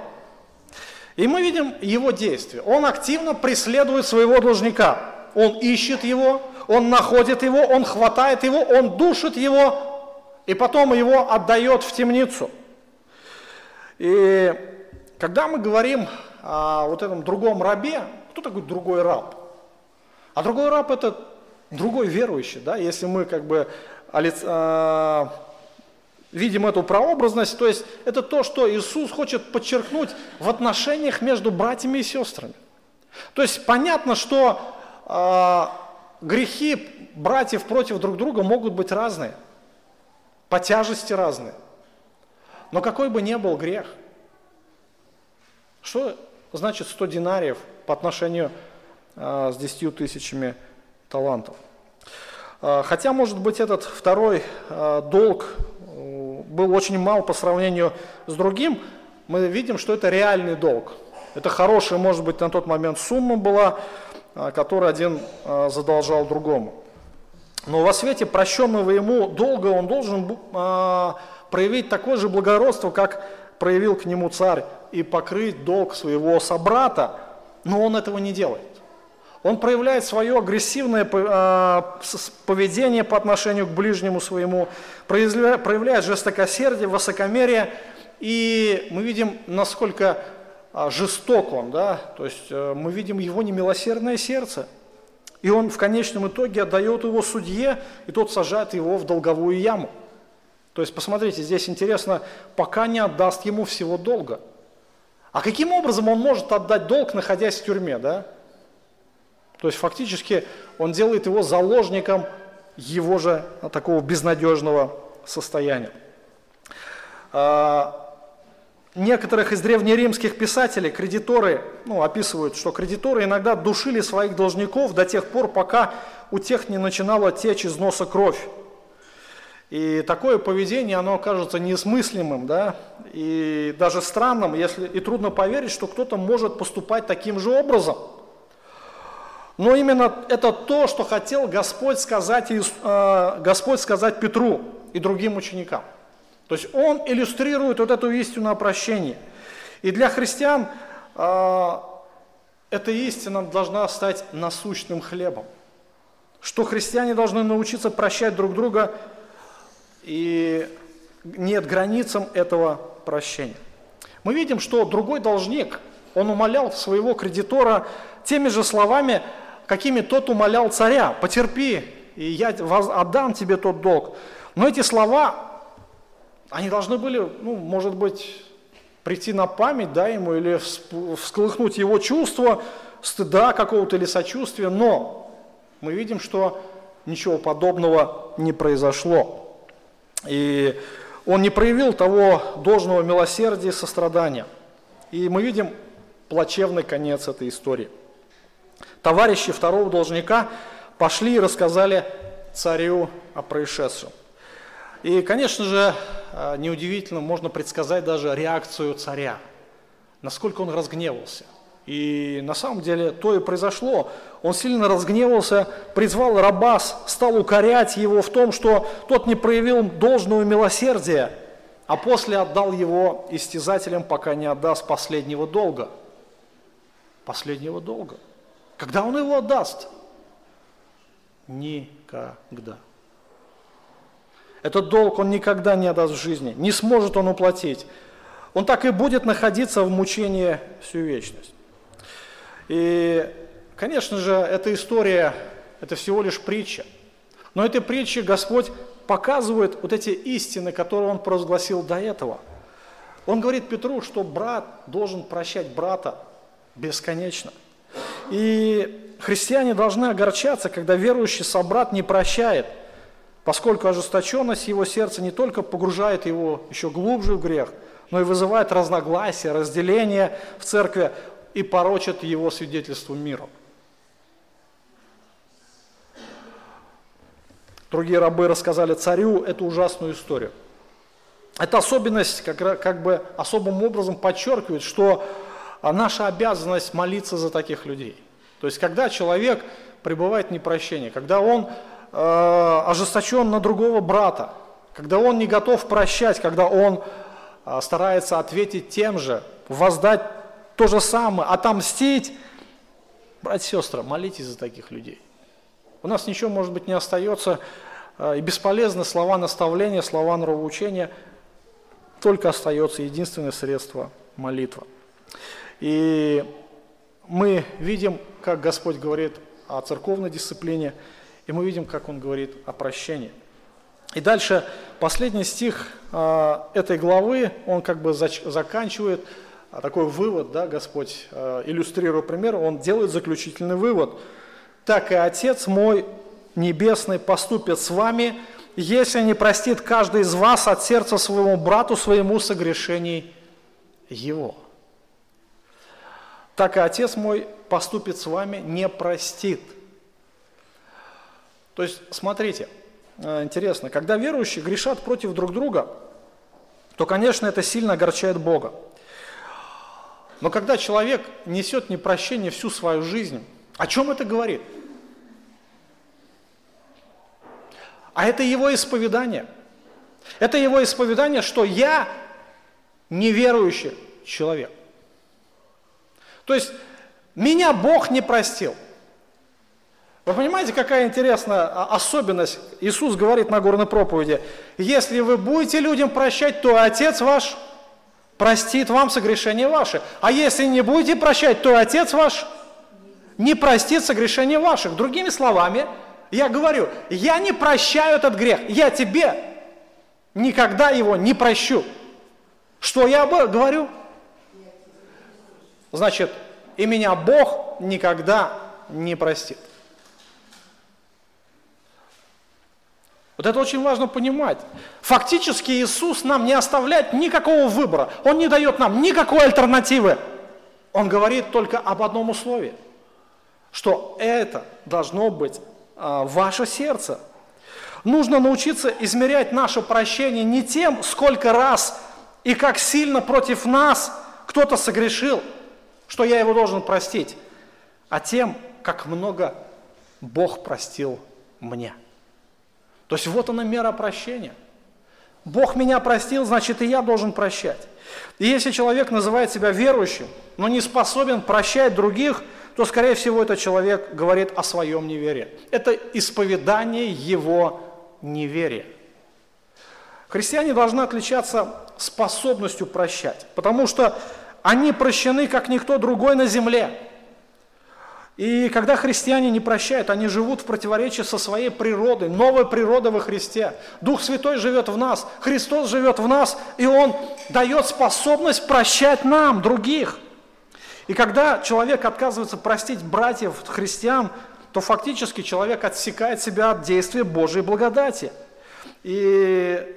И мы видим его действие. Он активно преследует своего должника. Он ищет его, он находит его, он хватает его, он душит его, и потом его отдает в темницу. И когда мы говорим о вот этом другом рабе, кто такой другой раб? А другой раб это другой верующий, да, если мы как бы э, видим эту прообразность, то есть это то, что Иисус хочет подчеркнуть в отношениях между братьями и сестрами. То есть понятно, что э, грехи братьев против друг друга могут быть разные, по тяжести разные. Но какой бы ни был грех, что значит 100 динариев по отношению э, с 10 тысячами талантов? Э, хотя, может быть, этот второй долг был очень мал по сравнению с другим, мы видим, что это реальный долг. Это хорошая, может быть, на тот момент сумма была, которую один задолжал другому. Но во свете прощенного ему долга он должен проявить такое же благородство, как проявил к нему царь, и покрыть долг своего собрата, но он этого не делает. Он проявляет свое агрессивное а, поведение по отношению к ближнему своему, проявляет жестокосердие, высокомерие, и мы видим, насколько а, жесток он, да, то есть э, мы видим его немилосердное сердце. И он в конечном итоге отдает его судье, и тот сажает его в долговую яму. То есть, посмотрите, здесь интересно, пока не отдаст ему всего долга. А каким образом он может отдать долг, находясь в тюрьме, да? То есть фактически он делает его заложником его же такого безнадежного состояния. А, некоторых из древнеримских писателей кредиторы ну, описывают, что кредиторы иногда душили своих должников до тех пор, пока у тех не начинала течь из носа кровь. И такое поведение, оно окажется несмыслимым, да, и даже странным, если, и трудно поверить, что кто-то может поступать таким же образом – но именно это то, что хотел Господь сказать, э, Господь сказать Петру и другим ученикам. То есть он иллюстрирует вот эту истину о прощении. И для христиан э, эта истина должна стать насущным хлебом. Что христиане должны научиться прощать друг друга, и нет границам этого прощения. Мы видим, что другой должник, он умолял своего кредитора теми же словами, какими тот умолял царя, потерпи, и я отдам тебе тот долг. Но эти слова, они должны были, ну, может быть, прийти на память, да, ему, или всколыхнуть его чувство, стыда какого-то или сочувствия, но мы видим, что ничего подобного не произошло. И он не проявил того должного милосердия и сострадания. И мы видим плачевный конец этой истории – Товарищи второго должника пошли и рассказали царю о происшедшем. И, конечно же, э, неудивительно, можно предсказать даже реакцию царя, насколько он разгневался. И на самом деле то и произошло. Он сильно разгневался, призвал Рабас, стал укорять его в том, что тот не проявил должного милосердия, а после отдал его истязателям, пока не отдаст последнего долга. Последнего долга. Когда он его отдаст? Никогда. Этот долг он никогда не отдаст в жизни, не сможет он уплатить. Он так и будет находиться в мучении всю вечность. И, конечно же, эта история, это всего лишь притча. Но этой притче Господь показывает вот эти истины, которые Он провозгласил до этого. Он говорит Петру, что брат должен прощать брата бесконечно – и христиане должны огорчаться, когда верующий собрат не прощает, поскольку ожесточенность его сердца не только погружает его еще глубже в грех, но и вызывает разногласия, разделение в церкви. и порочат его свидетельство миру. Другие рабы рассказали царю эту ужасную историю. Эта особенность как, как бы особым образом подчеркивает, что наша обязанность молиться за таких людей. То есть, когда человек пребывает в непрощении, когда он э, ожесточен на другого брата, когда он не готов прощать, когда он э, старается ответить тем же, воздать то же самое, отомстить, братья и сестры, молитесь за таких людей. У нас ничего, может быть, не остается, э, и бесполезны слова наставления, слова нравоучения, только остается единственное средство – молитва. И мы видим, как Господь говорит о церковной дисциплине, и мы видим, как Он говорит о прощении. И дальше последний стих э, этой главы, он как бы заканчивает а, такой вывод, да, Господь, э, иллюстрируя пример, он делает заключительный вывод. «Так и Отец мой Небесный поступит с вами, если не простит каждый из вас от сердца своему брату своему согрешений его» так и Отец мой поступит с вами, не простит. То есть, смотрите, э, интересно, когда верующие грешат против друг друга, то, конечно, это сильно огорчает Бога. Но когда человек несет непрощение всю свою жизнь, о чем это говорит? А это его исповедание. Это его исповедание, что я неверующий человек. То есть меня Бог не простил. Вы понимаете, какая интересная особенность? Иисус говорит на горной проповеди, если вы будете людям прощать, то Отец ваш простит вам согрешения ваши. А если не будете прощать, то Отец ваш не простит согрешения ваших. Другими словами, я говорю, я не прощаю этот грех, я тебе никогда его не прощу. Что я говорю? Значит, и меня Бог никогда не простит. Вот это очень важно понимать. Фактически Иисус нам не оставляет никакого выбора. Он не дает нам никакой альтернативы. Он говорит только об одном условии, что это должно быть а, ваше сердце. Нужно научиться измерять наше прощение не тем, сколько раз и как сильно против нас кто-то согрешил – что я его должен простить, а тем, как много Бог простил мне. То есть вот она мера прощения. Бог меня простил, значит и я должен прощать. И если человек называет себя верующим, но не способен прощать других, то, скорее всего, этот человек говорит о своем неверии. Это исповедание его неверия. Христиане должны отличаться способностью прощать, потому что они прощены, как никто другой на земле. И когда христиане не прощают, они живут в противоречии со своей природой, новой природой во Христе. Дух Святой живет в нас, Христос живет в нас, и Он дает способность прощать нам, других. И когда человек отказывается простить братьев, христиан, то фактически человек отсекает себя от действия Божьей благодати. И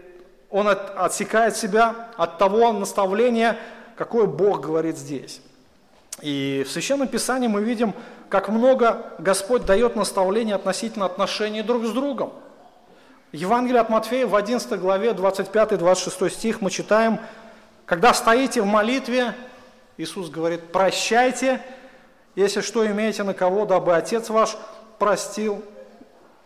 он отсекает себя от того наставления, какое Бог говорит здесь. И в Священном Писании мы видим, как много Господь дает наставления относительно отношений друг с другом. Евангелие от Матфея в 11 главе 25-26 стих мы читаем, когда стоите в молитве, Иисус говорит, прощайте, если что имеете на кого, дабы Отец ваш простил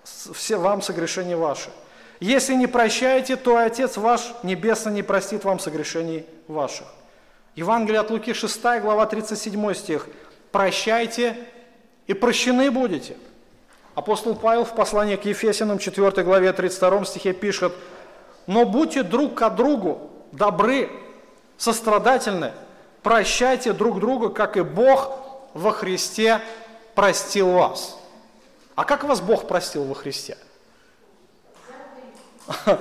все вам согрешения ваши. Если не прощаете, то Отец ваш Небесный не простит вам согрешений ваших. Евангелие от Луки 6 глава 37 стих. «Прощайте и прощены будете». Апостол Павел в послании к Ефесянам 4 главе 32 стихе пишет, «Но будьте друг к другу добры, сострадательны, прощайте друг друга, как и Бог во Христе простил вас». А как вас Бог простил во Христе?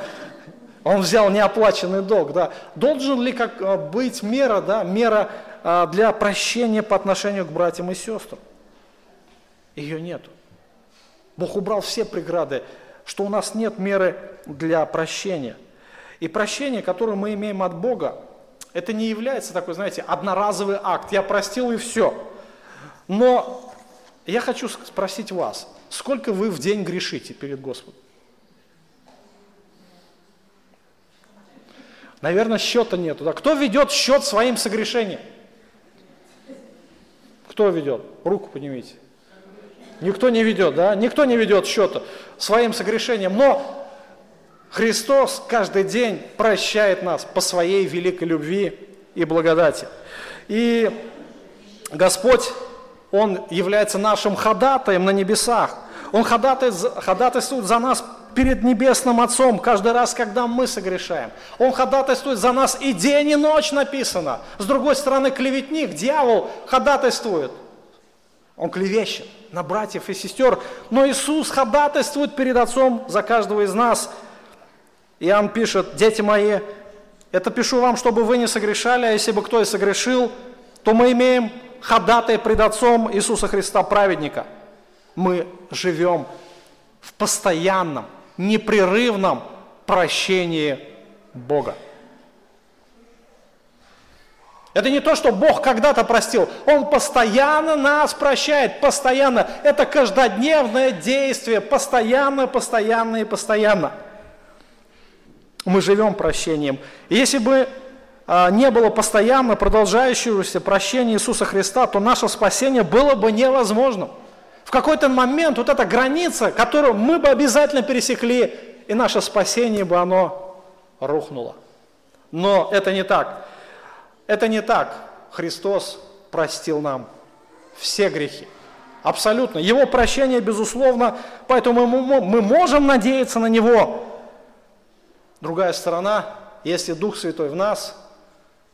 Он взял неоплаченный долг, да. Должен ли как, э, быть мера, да, мера а, для прощения по отношению к братьям и сестрам? Ее нету. Бог убрал все преграды, что у нас нет меры для прощения. И прощение, которое мы имеем от Бога, Это не является такой, знаете, одноразовый акт. Я простил и все. Но я хочу спросить вас, сколько вы в день грешите перед Господом? Наверное, счета нету. Да? Кто ведет счет своим согрешением? Кто ведет? Руку поднимите. Никто не ведет, да? Никто не ведет счета своим согрешением. Но Христос каждый день прощает нас по своей великой любви и благодати. И Господь, Он является нашим ходатаем на небесах. Он ходатайствует за нас перед Небесным Отцом каждый раз, когда мы согрешаем. Он ходатайствует за нас и день, и ночь написано. С другой стороны, клеветник, дьявол ходатайствует. Он клевещет на братьев и сестер. Но Иисус ходатайствует перед Отцом за каждого из нас. Иоанн пишет, дети мои, это пишу вам, чтобы вы не согрешали, а если бы кто и согрешил, то мы имеем ходатай пред Отцом Иисуса Христа, праведника. Мы живем в постоянном непрерывном прощении Бога. Это не то, что Бог когда-то простил. Он постоянно нас прощает, постоянно. Это каждодневное действие, постоянно, постоянно и постоянно. Мы живем прощением. Если бы а, не было постоянно продолжающегося прощения Иисуса Христа, то наше спасение было бы невозможным. В какой-то момент вот эта граница, которую мы бы обязательно пересекли, и наше спасение бы оно рухнуло. Но это не так. Это не так. Христос простил нам все грехи. Абсолютно. Его прощение, безусловно, поэтому мы, можем надеяться на Него. Другая сторона, если Дух Святой в нас,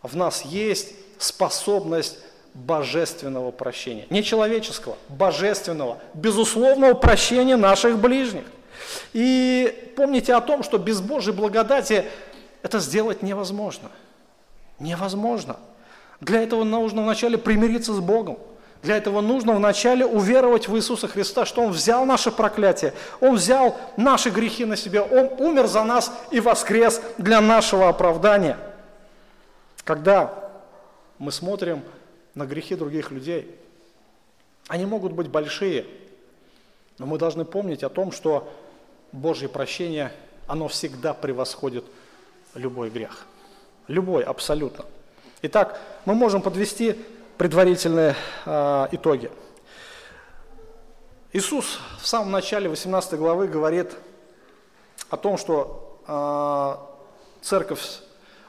в нас есть способность божественного прощения. Не человеческого, божественного, безусловного прощения наших ближних. И помните о том, что без Божьей благодати это сделать невозможно. Невозможно. Для этого нужно вначале примириться с Богом. Для этого нужно вначале уверовать в Иисуса Христа, что Он взял наше проклятие, Он взял наши грехи на себя, Он умер за нас и воскрес для нашего оправдания. Когда мы смотрим на грехи других людей. Они могут быть большие, но мы должны помнить о том, что Божье прощение, оно всегда превосходит любой грех. Любой, абсолютно. Итак, мы можем подвести предварительные э, итоги. Иисус в самом начале 18 главы говорит о том, что э, Церковь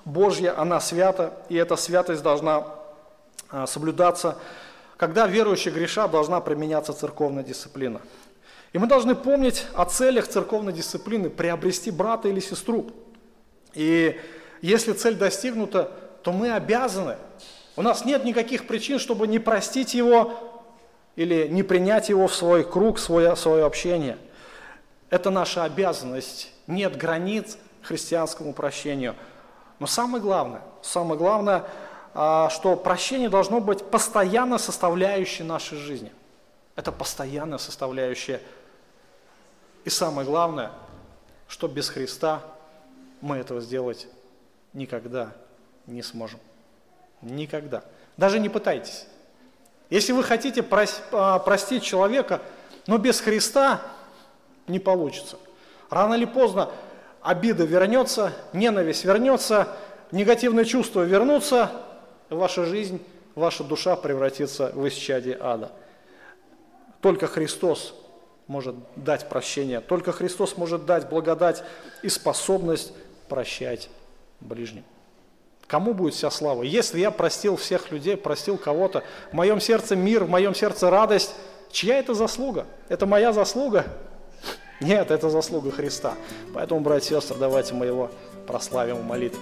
Божья, она свята, и эта святость должна соблюдаться. Когда верующие греша, должна применяться церковная дисциплина. И мы должны помнить о целях церковной дисциплины – приобрести брата или сестру. И если цель достигнута, то мы обязаны. У нас нет никаких причин, чтобы не простить его или не принять его в свой круг, в свое, в свое общение. Это наша обязанность. Нет границ христианскому прощению. Но самое главное, самое главное – что прощение должно быть постоянно составляющей нашей жизни. Это постоянная составляющая. И самое главное, что без Христа мы этого сделать никогда не сможем. Никогда. Даже не пытайтесь. Если вы хотите а, простить человека, но без Христа не получится. Рано или поздно обида вернется, ненависть вернется, негативные чувства вернутся, ваша жизнь, ваша душа превратится в исчадие ада. Только Христос может дать прощение, только Христос может дать благодать и способность прощать ближним. Кому будет вся слава? Если я простил всех людей, простил кого-то, в моем сердце мир, в моем сердце радость, чья это заслуга? Это моя заслуга? Нет, это заслуга Христа. Поэтому, братья и сестры, давайте мы его прославим в молитве.